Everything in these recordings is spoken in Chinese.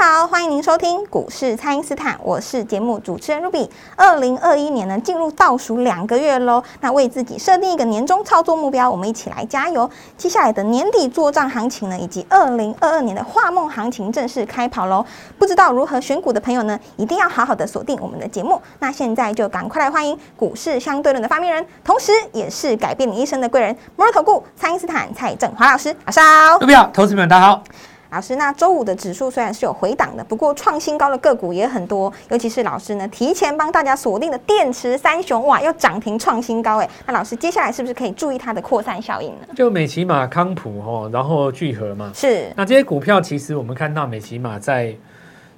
好，欢迎您收听股市蔡因斯坦，我是节目主持人 Ruby。二零二一年呢进入倒数两个月喽，那为自己设定一个年终操作目标，我们一起来加油。接下来的年底做账行情呢，以及二零二二年的画梦行情正式开跑喽。不知道如何选股的朋友呢，一定要好好的锁定我们的节目。那现在就赶快来欢迎股市相对论的发明人，同时也是改变你一生的贵人——摩尔投顾蔡因斯坦蔡振华老师，晚上好。Ruby 好，投资们大家好。老师，那周五的指数虽然是有回档的，不过创新高的个股也很多，尤其是老师呢提前帮大家锁定的电池三雄，哇，又涨停创新高哎。那老师接下来是不是可以注意它的扩散效应呢？就美骑马、康普哦，然后聚合嘛。是，那这些股票其实我们看到美骑马在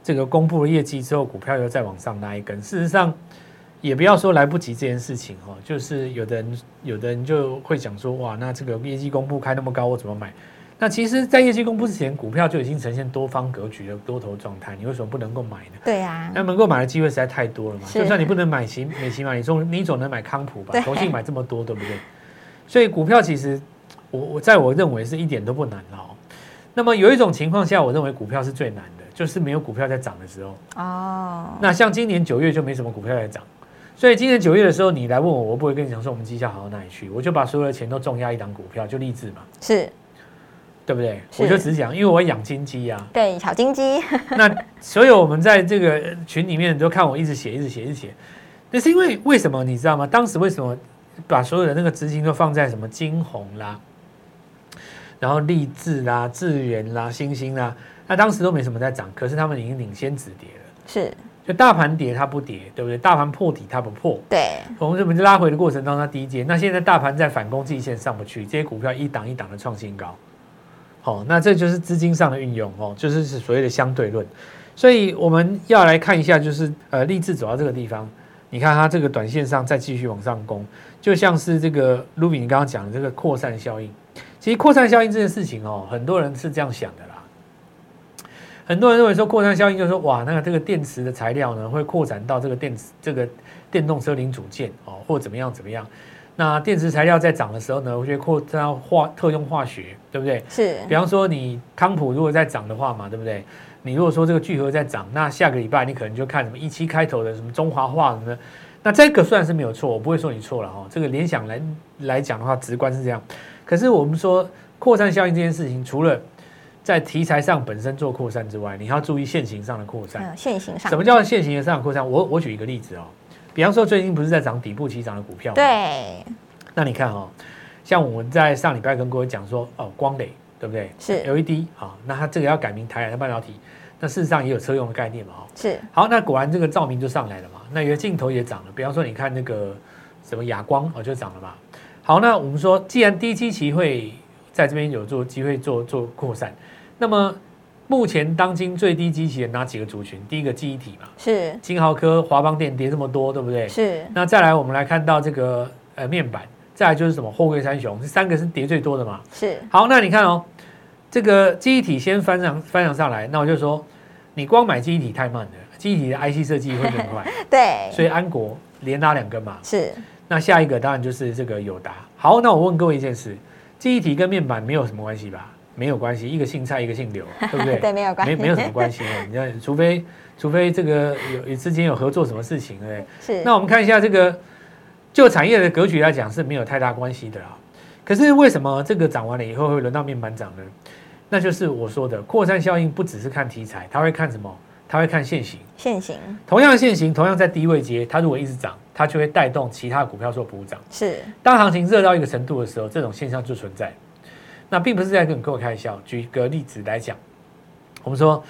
这个公布了业绩之后，股票又再往上拉一根。事实上，也不要说来不及这件事情哦，就是有的人有的人就会讲说，哇，那这个业绩公布开那么高，我怎么买？那其实，在业绩公布之前，股票就已经呈现多方格局的多头状态，你为什么不能够买呢？对呀、那能够买的机会实在太多了嘛。就算你不能买奇美奇马，你总你总能买康普吧对？投信买这么多，对不对？所以股票其实我我在我认为是一点都不难的哦。那么有一种情况下，我认为股票是最难的，就是没有股票在涨的时候。哦，那像今年九月就没什么股票在涨，所以今年九月的时候，你来问我，我不会跟你讲说我们绩效好到哪里去，我就把所有的钱都重压一档股票，就励志嘛，是对不对？我就只讲，因为我养金鸡啊。对小金鸡，那所有我们在这个群里面都看我一直写，一直写，一直写，那是因为为什么你知道吗？当时为什么把所有的那个资金都放在什么金红啦，然后励志啦、智源啦、星星啦，那当时都没什么在涨，可是他们已经领先止跌了。是就大盘跌它不跌，对不对？大盘破底它不破，对，我们这么拉回的过程当中它低阶，那现在大盘在反攻季线上不去，这些股票一档一档的创新高。好、那这就是资金上的运用哦，就是所谓的相对论。所以我们要来看一下，就是呃，励志走到这个地方，你看它这个短线上再继续往上攻，就像是这个卢比你刚刚讲的这个扩散效应。其实扩散效应这件事情哦，很多人是这样想的啦。很多人认为说扩散效应就是说，哇，那个这个电池的材料呢，会扩展到这个电池这个电动车零组件哦，或怎么样怎么样。那电池材料在涨的时候呢，我觉得扩散到化特用化学，对不对？是比方说你康普如果在涨的话嘛，对不对？你如果说这个聚合在涨，那下个礼拜你可能就看什么一期开头的什么中华化什么的，那这个虽然是没有错，我不会说你错了哈、哦。这个联想来来讲的话，直观是这样。可是我们说扩散效应这件事情，除了在题材上本身做扩散之外，你还要注意现行上的扩散。嗯现行上什么叫现行的上的扩散？我我举一个例子哦，比方说最近不是在涨底部起涨的股票吗？对那你看哦，像我们在上礼拜跟各位讲说，哦，光磊对不对？是 LED 啊，那它这个要改名台海的半导体，那事实上也有车用的概念嘛，哦。是好，那果然这个照明就上来了嘛，那有的镜头也涨了，比方说你看那个什么哑光哦，就涨了嘛。好，那我们说，既然低基期会在这边有做机会做做扩散，那么目前当今最低基期的哪几个族群？第一个记忆体嘛，是金豪科、华邦电跌这么多，对不对？是那再来，我们来看到这个呃面板，再来就是什么货柜三雄，这三个是跌最多的嘛。是好，那你看哦，这个记忆体先翻上翻上上来，那我就说，你光买记忆体太慢了，记忆体的 IC 设计会更快，对所以安国连拉两根嘛。是那下一个当然就是这个友达。好，那我问各位一件事，记忆体跟面板没有什么关系吧？没有关系，一个姓蔡，一个姓刘，对不对？对没有关系没没有什么关系哦。你看，除非除非这个有之间有合作什么事情，对？是那我们看一下这个，就产业的格局来讲是没有太大关系的啦。可是为什么这个涨完了以后会轮到面板涨呢？那就是我说的扩散效应，不只是看题材，它会看什么？它会看现行。现行同样现行，同样在低位接，它如果一直涨，它就会带动其他股票做补涨。是当行情热到一个程度的时候，这种现象就存在。那并不是在跟各位开玩笑。举个例子来讲，我们说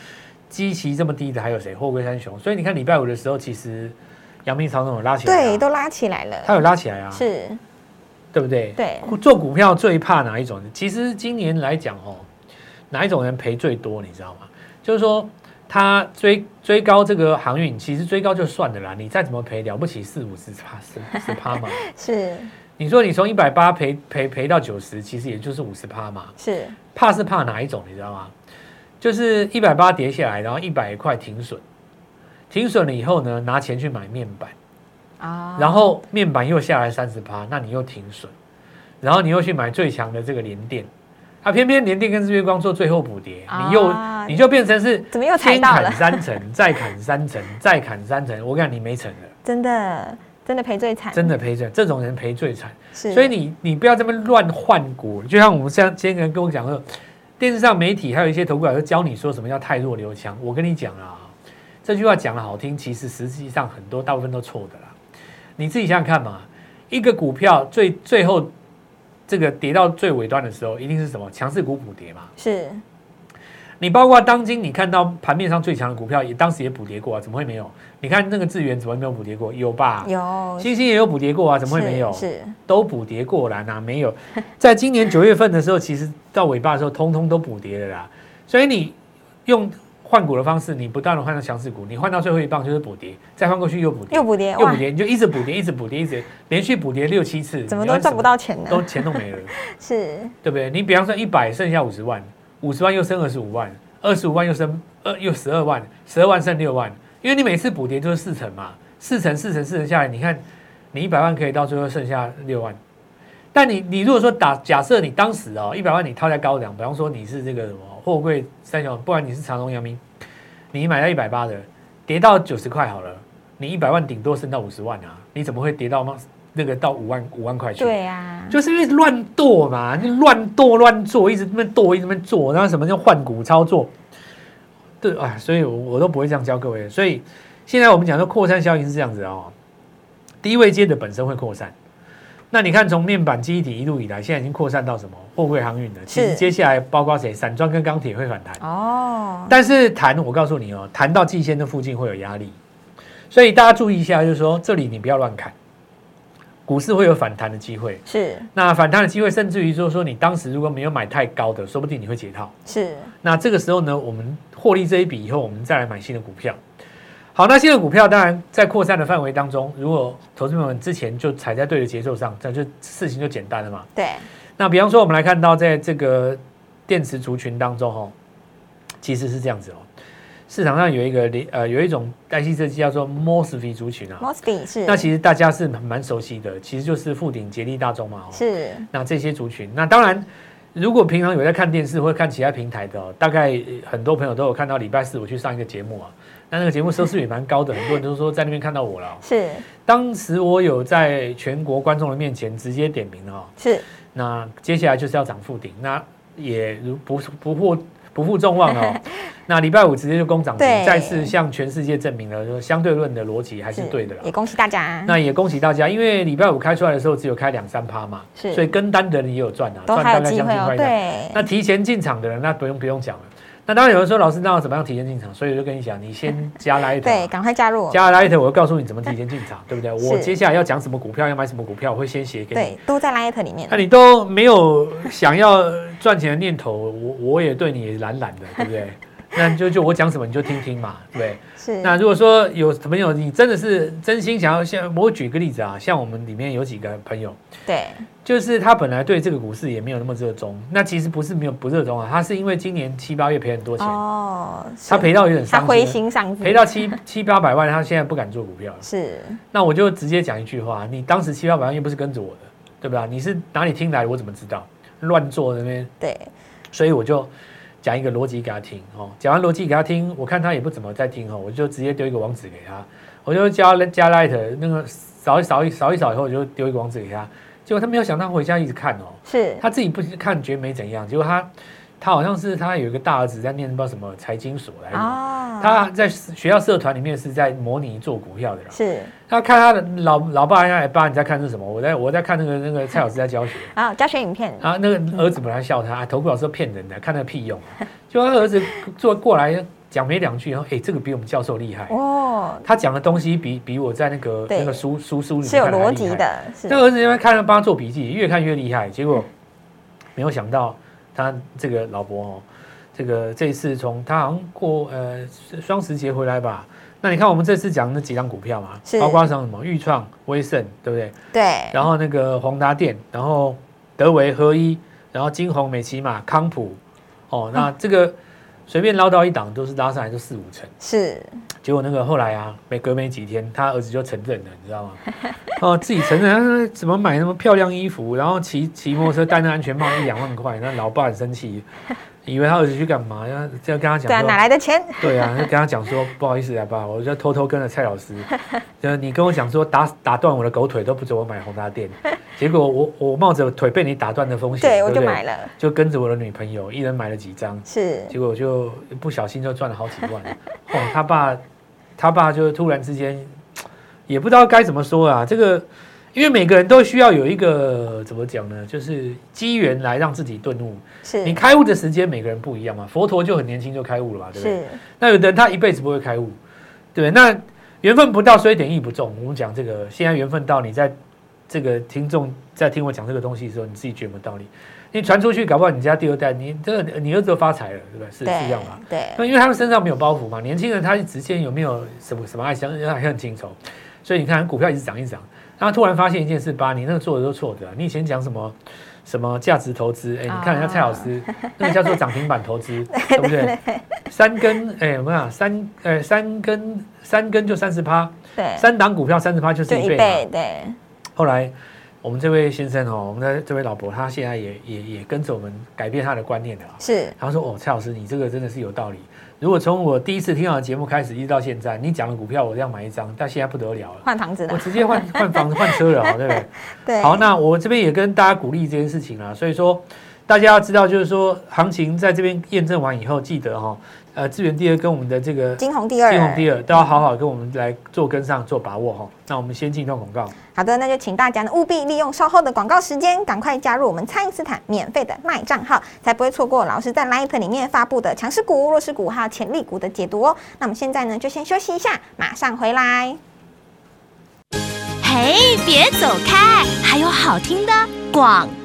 基期这么低的还有谁？货柜三雄。所以你看礼拜五的时候，其实阳明长总有拉起来、啊，对，都拉起来了，它有拉起来啊，是对不对？对做股票最怕哪一种？其实今年来讲哦，哪一种人赔最多？你知道吗？就是说他追追高这个航运，其实追高就算了啦，你再怎么赔了不起四五十趴十十趴嘛。是你说你从一百八赔赔赔到九十，其实也就是五十趴嘛。是。怕是怕哪一种，你知道吗？就是一百八跌下来，然后一百块停损，停损了以后呢，拿钱去买面板，啊，然后面板又下来三十趴，那你又停损，然后你又去买最强的这个联电，啊，偏偏联电跟日月光做最后补跌，你又啊你就变成是怎么又踩先到了？砍三层，再砍三层，再砍三层，我讲，你没成了，真的真的赔最惨，真的赔最，这种人赔最惨。是，所以你你不要这么乱换股，就像我们像今天人跟我讲说，电视上媒体还有一些投顾老师教你说什么叫太弱留强，我跟你讲啊，这句话讲的好听，其实实际上很多大部分都错的啦。你自己想想看嘛，一个股票最最后这个跌到最尾端的时候，一定是什么强势股补跌嘛？是你包括当今你看到盘面上最强的股票，也当时也补跌过啊，怎么会没有？你看那个智源怎么会没有补跌过？有吧？有星星也有补跌过啊，怎么会没有？是是都补跌过啦，哪没有？在今年九月份的时候，其实到尾巴的时候，通通都补跌了啦。所以你用换股的方式，你不断的换到强势股，你换到最后一棒就是补跌，再换过去又补跌，又补跌又补，跌，你就一直补跌，一直补跌，一直连续补跌六七次，怎么都赚不到钱呢都呢？钱都没了，是对不对？你比方说一百剩下五十万，五十万又剩二十五万，二十五万又剩二又十二万，十二万剩六万，因为你每次补跌就是四成嘛，四成四成四成下来，你看你一百万可以到最后剩下六万。但你你如果说打假设你当时哦一百万你套在高粱，比方说你是这个什么货柜三雄，不管你是长隆、阳明，你买到一百八的，跌到九十块好了，你一百万顶多剩到五十万啊，你怎么会跌到吗？那个到五万五万块去？对啊，就是因为乱剁嘛，你乱剁乱做，一直这么剁，一直这么做，然后什么叫换股操作？对啊，所以我我都不会这样教各位。所以现在我们讲说扩散效应是这样子哦，低位接的本身会扩散。那你看从面板记忆体一路以来，现在已经扩散到什么货柜航运了？其实是接下来包括谁，散装跟钢铁会反弹。哦，但是弹，我告诉你哦，弹到季线的附近会有压力，所以大家注意一下，就是说这里你不要乱砍，股市会有反弹的机会。是那反弹的机会，甚至于就是说，你当时如果没有买太高的，说不定你会解套。是那这个时候呢，我们获利这一笔以后，我们再来买新的股票。好，那新的股票当然在扩散的范围当中，如果投资者们之前就踩在对的节奏上，这就事情就简单了嘛。对。那比方说，我们来看到在这个电池族群当中，哦，其实是这样子哦，市场上有一个联呃有一种 IC 设计叫做 MOSFET 族群啊，，Mosby 是。那其实大家是蛮熟悉的，其实就是富鼎、捷力、大众嘛，哦，是。那这些族群，那当然，如果平常有在看电视或者看其他平台的、哦，大概呃很多朋友都有看到礼拜四我去上一个节目啊，那那个节目收视率也蛮高的，很多人都说在那边看到我了哦、是。当时我有在全国观众的面前直接点名了、哦，是。那接下来就是要涨幅顶，那也如不不负不负众望哦。那礼拜五直接就攻涨停，再次向全世界证明了说相对论的逻辑还是对的啦也。恭喜大家，那也恭喜大家，因为礼拜五开出来的时候只有开两三趴嘛，是所以跟单的人也有赚啊，赚大概将近快一那提前进场的人，那不用不用讲了。那当然有人说，老师，那我怎么样提前进场？所以我就跟你讲，你先加 Light，对，赶快加入，加 Light，我会告诉你怎么提前进场，对不对？我接下来要讲什么股票，要买什么股票，我会先写给你。对，都在 Light 里面那，你都没有想要赚钱的念头，我我也对你懒懒的，对不对？那就就我讲什么你就听听嘛，对？是那如果说有朋友你真的是真心想要，像我举个例子啊，像我们里面有几个朋友，对就是他本来对这个股市也没有那么热衷，那其实不是没有不热衷啊，他是因为今年七八月赔很多钱，哦，他赔到有点他灰伤心了，心丧志，赔到七七八百万，他现在不敢做股票了。是那我就直接讲一句话，你当时七八百万又不是跟着我的，对吧？你是哪里听来的？我怎么知道？乱做那边，对所以我就讲一个逻辑给他听哦。讲完逻辑给他听，我看他也不怎么在听哦，我就直接丢一个网址给他，我就加加 Light 那个扫一扫一扫一扫以后，我就丢一个网址给他。结果他没有想到回家一直看哦，是他自己不看觉得没怎样，结果他他好像是他有一个大儿子在念不知道什么财经所来的。啊，他在学校社团里面是在模拟做股票的啦。是他看他的老老爸，哎爸你在看是什么？我在我在看那个那个蔡老师在教学。啊，教学影片啊，那个儿子本来笑他，啊投顾老师都骗人的，看那个屁用。就他儿子坐过来讲没两句，然后哎，这个比我们教授厉害。哦，他讲的东西比比我在那个那个书书书里面是有。逻辑的，是那儿子因为看了帮他做笔记，越看越厉害，结果没有想到他这个老伯哦，这个这一次从他好像过呃双十节回来吧。那你看我们这次讲那几张股票嘛，包括像什么裕创、威盛，对不对？对，然后那个宏达电，然后德维合一，然后金鸿、美骑马、康普，哦，那这个随便捞到一档都是拉上来就四五成。是，结果那个后来啊，没隔没几天，他儿子就承认了，你知道吗？哦，自己承认，他怎么买那么漂亮衣服，然后骑骑摩托车戴那安全帽一两万块，那老爸很生气，以为他儿子去干嘛？要就跟他讲对啊，说，哪来的钱？对啊，就跟他讲说，不好意思啊，爸，我就偷偷跟了蔡老师，就你跟我讲说打打断我的狗腿都不准我买宏达店，结果我我冒着腿被你打断的风险，对，我就买了，就跟着我的女朋友，一人买了几张，是，结果就不小心就赚了好几万。哦，他爸，他爸就突然之间也不知道该怎么说啊。这个，因为每个人都需要有一个怎么讲呢？就是机缘来让自己顿悟。是，你开悟的时间每个人不一样嘛。佛陀就很年轻就开悟了嘛，对不对？是，那有的人他一辈子不会开悟，对？那缘分不到，所以点意不重。我们讲这个，现在缘分到，你在这个听众在听我讲这个东西的时候，你自己觉得有道理？你传出去，搞不好你家第二代，你这个你儿子就发财了，对不对？是是这样嘛？对，那因为他们身上没有包袱嘛，年轻人他之间有没有什么什么爱相爱恨情仇，所以你看股票一直涨一直涨，他突然发现一件事，把你那个做的都错的啊、你以前讲什么什么价值投资，哎，你看人家蔡老师、那个叫做涨停板投资，对不对？三根，哎，我们讲三哎三根三根就三十趴，对，三档股票三十趴就是一倍就一倍，嘛。对，后来我们这位先生哦，我们的这位老伯，他现在也也也跟着我们改变他的观念了啊。是，他说：“哦，蔡老师，你这个真的是有道理。如果从我第一次听到的节目开始，一直到现在，你讲的股票我这样买一张，但现在不得了了，换房子了，我直接换 换房子换车了，对不对？对，好，那我这边也跟大家鼓励这件事情啦。所以说，大家要知道，就是说，行情在这边验证完以后，记得哈、呃，资源第二跟我们的这个金红第二，金红第二都要好好跟我们来做跟上做把握哈、那我们先进一段广告。好的，那就请大家呢务必利用稍后的广告时间，赶快加入我们蔡因斯坦免费的卖账号，才不会错过老师在 Light 里面发布的强势股、弱势股还有潜力股的解读哦。那我们现在呢就先休息一下，马上回来。嘿，别走开，还有好听的广告。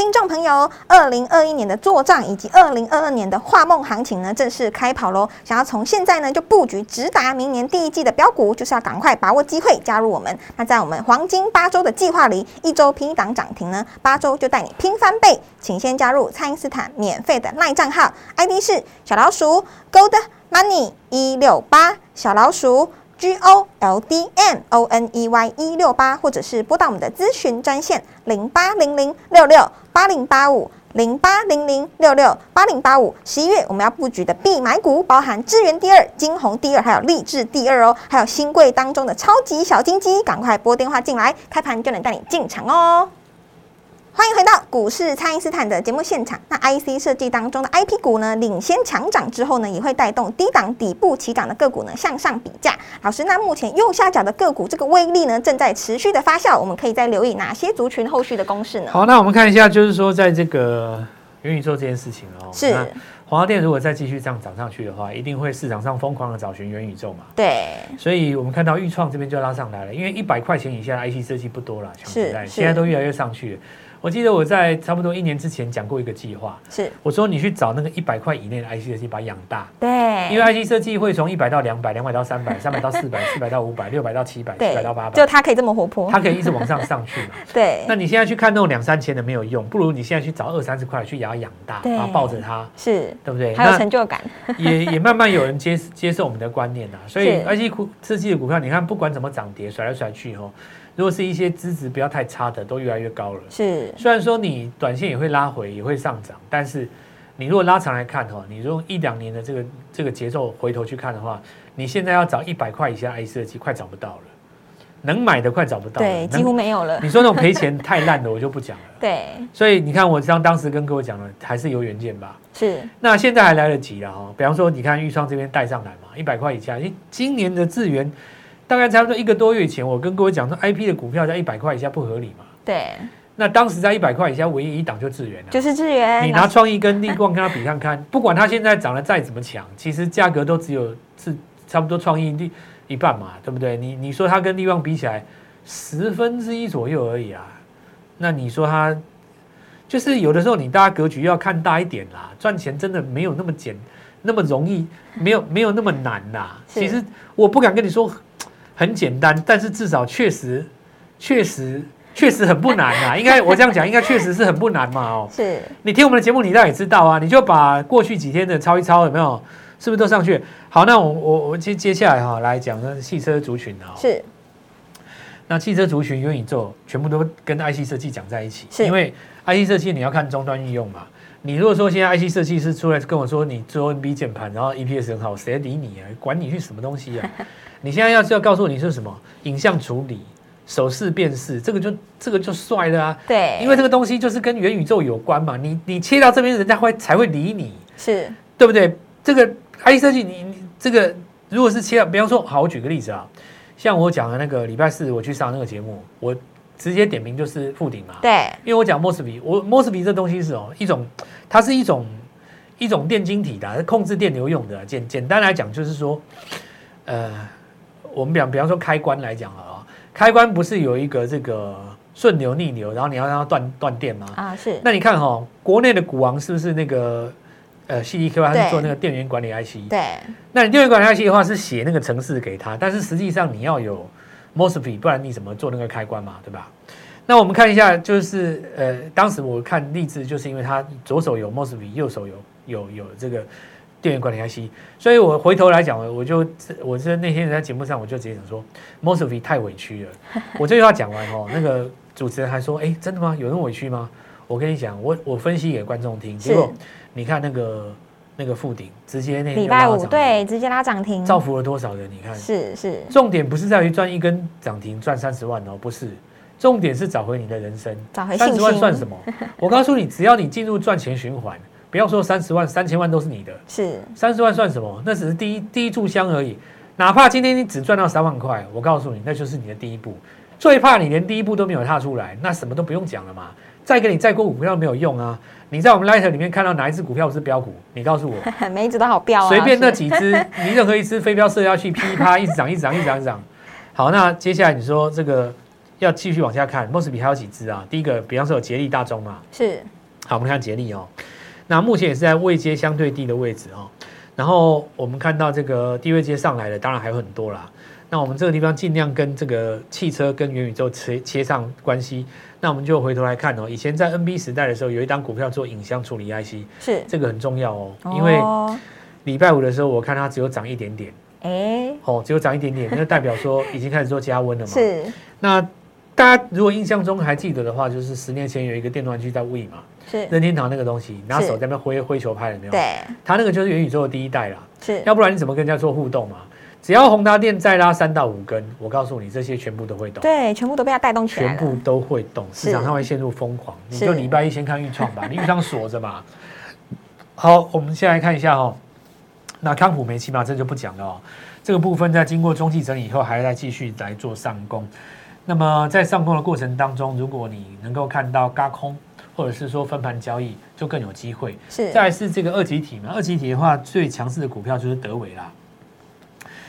听众朋友，二零二一年的做账以及二零二二年的画梦行情呢，正式开跑喽！想要从现在呢就布局直达明年第一季的标股，就是要赶快把握机会加入我们。那在我们黄金八周的计划里，一周拼一档涨停呢，八周就带你拼翻倍。请先加入蔡因斯坦免费的赖账号，ID 是小老鼠 Gold Money 一六八，小老鼠 G O L D M O N E Y 一六八，或者是拨打我们的咨询专线零八零零六六八零八五零八零零六六八零八五。十一月我们要布局的必买股，包含智源第二、金红第二，还有励志第二哦，还有新贵当中的超级小金鸡，赶快拨电话进来，开盘就能带你进场哦。欢迎回到股市，蔡因斯坦的节目现场。那 IC 设计当中的 IP 股呢，领先强涨之后呢，也会带动低档底部起涨的个股呢向上比价。老师，那目前右下角的个股这个威力呢，正在持续的发酵，我们可以再留意哪些族群后续的公式呢？好，那我们看一下，就是说在这个元宇宙这件事情哦，是那华电如果再继续这样涨上去的话，一定会市场上疯狂的找寻元宇宙嘛。对，所以我们看到豫创这边就拉上来了，因为一百块钱以下的 IC 设计不多了，讲实在，是现在都越来越上去了。我记得我在差不多一年之前讲过一个计划，是，我说你去找那个一百块以内的 IC 设计，把它养大，对，因为 IC 设计会从一百到两百，两百到三百，三百到四百，四百到五百，六百到七百，七百对到八，百，就它可以这么活泼，它可以一直往上上去嘛。对。那，你现在去看那种两三千的没有用，不如你现在去找二三十块去把它养大，然后抱着它，是，对不对？还有那成就感，也也慢慢有人接接受我们的观念啦，所以 IC 股设计的股票，你看不管怎么涨跌，甩来甩去哦，如果是一些资质不要太差的，都越来越高了。是，虽然说你短线也会拉回，也会上涨，但是你如果拉长来看哈，你用一两年的这个这个节奏回头去看的话，你现在要找一百块以下 IC 设计，快找不到了，能买的快找不到了，对，几乎没有了，你说那种赔钱太烂的，我就不讲了。对，所以你看，我像当时跟各位讲了，还是有远见吧。是，那现在还来得及了哈。比方说，你看玉创这边带上来嘛，一百块以下，因今年的智源大概差不多一个多月前，我跟各位讲说，IP 的股票在一百块以下不合理嘛。对，那当时在一百块以下，唯一一档就智源了。就是智源，你拿创意跟立光跟它比看看，不管它现在涨得再怎么强，其实价格都只有是差不多创意一一半嘛，对不对？你你说它跟立光比起来，十分之一左右而已啊。那你说它就是有的时候你大家格局要看大一点啦，赚钱真的没有那么简那么容易，没有没有那么难啦。其实我不敢跟你说很简单，但是至少确实确实确实很不难啊。应该我这样讲，应该确实是很不难嘛哦。是你听我们的节目，你大概也知道啊，你就把过去几天的抄一抄，有没有？是不是都上去？好，那我我我接接下来哈、来讲呢汽车族群啊、是那汽车族群、元宇宙全部都跟 IC 设计讲在一起，因为 IC 设计你要看终端应用嘛。你如果说现在 IC 设计师出来跟我说你做 NB 键盘，然后 EPS 很好，谁理你啊？管你去什么东西啊？你现在要是要告诉我你是什么？影像处理、手势辨识，这个就这个就帅了啊！对，因为这个东西就是跟元宇宙有关嘛，你你切到这边，人家会才会理你，是。对不对？这个 IC 设计，你你这个如果是切到，比方说，好，我举个例子啊，像我讲的那个礼拜四我去上那个节目，我直接点名就是富鼎嘛，对。因为我讲 MOSFET，我 MOSFET 这东西是哦一种，它是一种一种电晶体的啊，控制电流用的。啊。简简单来讲就是说，呃，我们比方比方说开关来讲啊，开关不是有一个这个顺流逆流，然后你要让它断断电吗？啊是那你看哈、哦，国内的股王是不是那个呃 CDQ 它是做那个电源管理 IC？对那你电源管理 IC 的话是写那个程式给他，但是实际上你要有 MOSFET，不然你怎么做那个开关嘛，对吧？那我们看一下，就是呃，当时我看例子，就是因为他左手有 MOSFET，右手有有有这个电源管理 IC，所以我回头来讲，我就我是那天在节目上我就直接讲说 MOSFET 太委屈了。我这句话讲完哦，那个主持人还说，哎，真的吗？有那么委屈吗？我跟你讲，我我分析给观众听，结果你看那个那个附顶，直接那天礼拜五对直接拉涨停，造福了多少人？你看，是是重点不是在于赚一根涨停赚三十万哦，不是，重点是找回你的人生。找回三十万算什么？我告诉你，只要你进入赚钱循环，不要说三十万、三千万都是你的，是三十万算什么？那只是第一第一炷香而已。哪怕今天你只赚到三万块，我告诉你，那就是你的第一步。最怕你连第一步都没有踏出来，那什么都不用讲了嘛。再给你再过股票没有用啊！你在我们 Light 里面看到哪一只股票是标股？你告诉我。每一只都好标啊，随便那是几只，你任何一只飞镖射下去，噼啪一直涨，一直涨，一直涨，一直涨。好，那接下来你说这个要继续往下看 o s 比还有几只啊？第一个，比方说有捷力、大中嘛。是好，我们看捷力哦，那目前也是在位阶相对低的位置哦。然后我们看到这个低位阶上来的，当然还有很多啦。那我们这个地方尽量跟这个汽车跟元宇宙切切上关系。那我们就回头来看哦，以前在 NB 时代的时候，有一档股票做影像处理 IC，是，这个很重要哦，因为哦礼拜五的时候，我看它只有涨一点点，哎哦，只有涨一点点，那代表说已经开始做加温了嘛。。是那大家如果印象中还记得的话，就是十年前有一个电动玩具在 We 嘛，是任天堂那个东西，拿是手在那边挥挥球拍，了没有？。对它那个就是元宇宙的第一代啦，是要不然你怎么跟人家做互动嘛？只要宏达电再拉三到五根，我告诉你，这些全部都会动。对，全部都被它带动起来，全部都会动，市场上会陷入疯狂。你就礼拜一先看预创吧，你预创锁着嘛。好，我们先来看一下哦。那康普煤气嘛，这就不讲了哦。这个部分在经过中期整理以后，还在继续来做上攻。那么在上攻的过程当中，如果你能够看到高空，或者是说分盘交易，就更有机会。是再来是这个二级体嘛，二级体的话，最强势的股票就是德伟啦。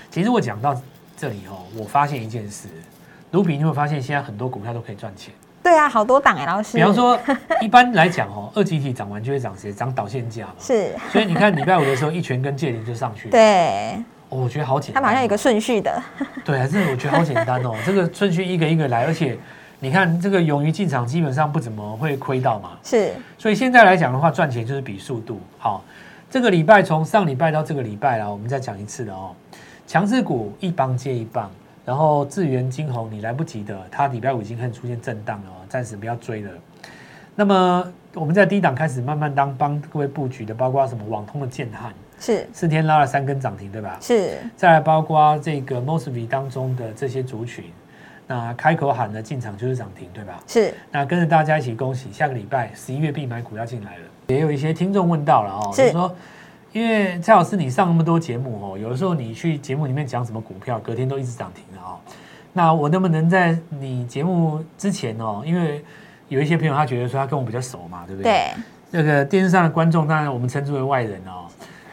其实我讲到这里哦，我发现一件事，卢比，你有没有发现现在很多股票都可以赚钱？对啊，好多档哎，老师，比方说，一般来讲哦，二级体涨完就会涨谁？涨导线价嘛。是 所以你看礼拜五的时候，一拳跟借零就上去了。对，哦，我觉得好简单。它好像有一个顺序的，对啊，这个我觉得好简单哦，这个顺序一个一个来，而且你看这个勇于进场，基本上不怎么会亏到嘛。是所以现在来讲的话，赚钱就是比速度。好，这个礼拜从上礼拜到这个礼拜啦，我们再讲一次的哦。强势股一棒接一棒，然后智源、金红你来不及的，它礼拜五已经开始出现震荡了哦，暂时不要追了。那么我们在低档开始慢慢当帮各位布局的，包括什么网通的建汉，是四天拉了三根涨停，对吧？是再来包括这个 Mosby 当中的这些族群，那开口喊的进场就是涨停，对吧？是那跟着大家一起恭喜，下个礼拜十一月必买股要进来了。也有一些听众问到了哦，是就说，因为蔡老师你上那么多节目哦，有的时候你去节目里面讲什么股票，隔天都一直涨停了哦。那我能不能在你节目之前哦，因为有一些朋友他觉得说他跟我比较熟嘛，对不对？。对那个电视上的观众，当然我们称之为外人哦。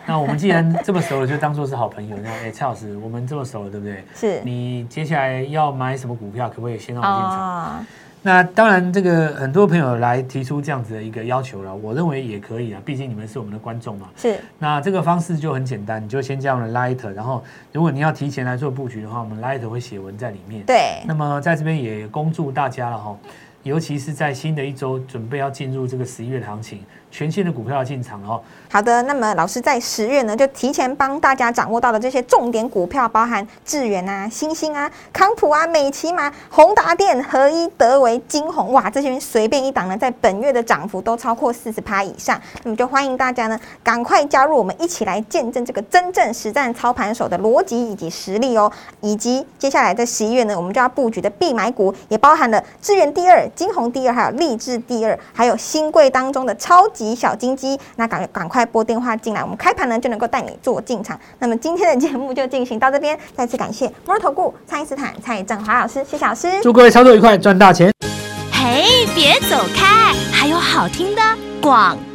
那我们既然这么熟了，就当做是好朋友。那哎，蔡老师，我们这么熟了，对不对？是你接下来要买什么股票，可不可以先让我进场？啊，那当然，这个很多朋友来提出这样子的一个要求了，我认为也可以啊，毕竟你们是我们的观众嘛。是那这个方式就很简单，你就先加我们 Light，然后如果你要提前来做布局的话，我们 Light 会写文在里面。对，那么在这边也恭祝大家了哈，尤其是在新的一周准备要进入这个十一月的行情，全新的股票进场哦。好的，那么老师在十月呢，就提前帮大家掌握到的这些重点股票，包含智源啊、星星啊、康普啊、美骑马、宏达电、合一、德维、金鸿，哇，这些随便一档呢，在本月的涨幅都超过四十趴以上。那么就欢迎大家呢，赶快加入我们，一起来见证这个真正实战操盘手的逻辑以及实力哦。以及接下来在十一月呢，我们就要布局的必买股，也包含了智源第二、金鸿第二，还有励志第二，还有新贵当中的超级小金鸡。那赶赶快拨电话进来，我们开盘呢就能够带你做进场。那么今天的节目就进行到这边，再次感谢摩尔投顾蔡因斯坦蔡振华老师，谢谢老师。祝各位操作愉快，赚大钱！嘿，别走开，还有好听的广告。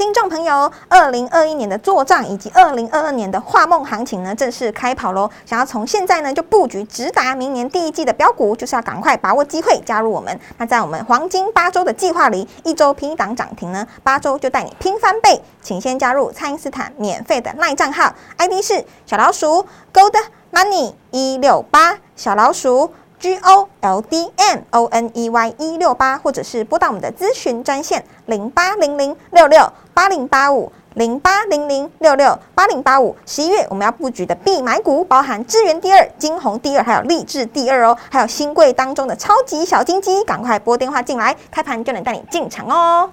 听众朋友，二零二一年的做账以及二零二二年的画梦行情呢，正式开跑喽！想要从现在呢就布局直达明年第一季的标股，就是要赶快把握机会加入我们。那在我们黄金八周的计划里，一周拼一档涨停呢，八周就带你拼翻倍。请先加入蔡因斯坦免费的赖账号，ID 是小老鼠 Gold Money 一六八小老鼠。G O L D M O N E Y 一六八，或者是拨打我们的咨询专线零八零零六六八零八五零八零零六六八零八五。十一月我们要布局的必买股，包含智源第二、金红第二，还有励志第二哦，还有新贵当中的超级小金鸡，赶快拨电话进来，开盘就能带你进场哦。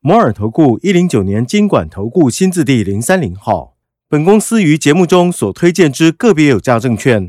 摩尔投顾一零九年经管投顾新字第零三零号。本公司于节目中所推荐之个别有价证券，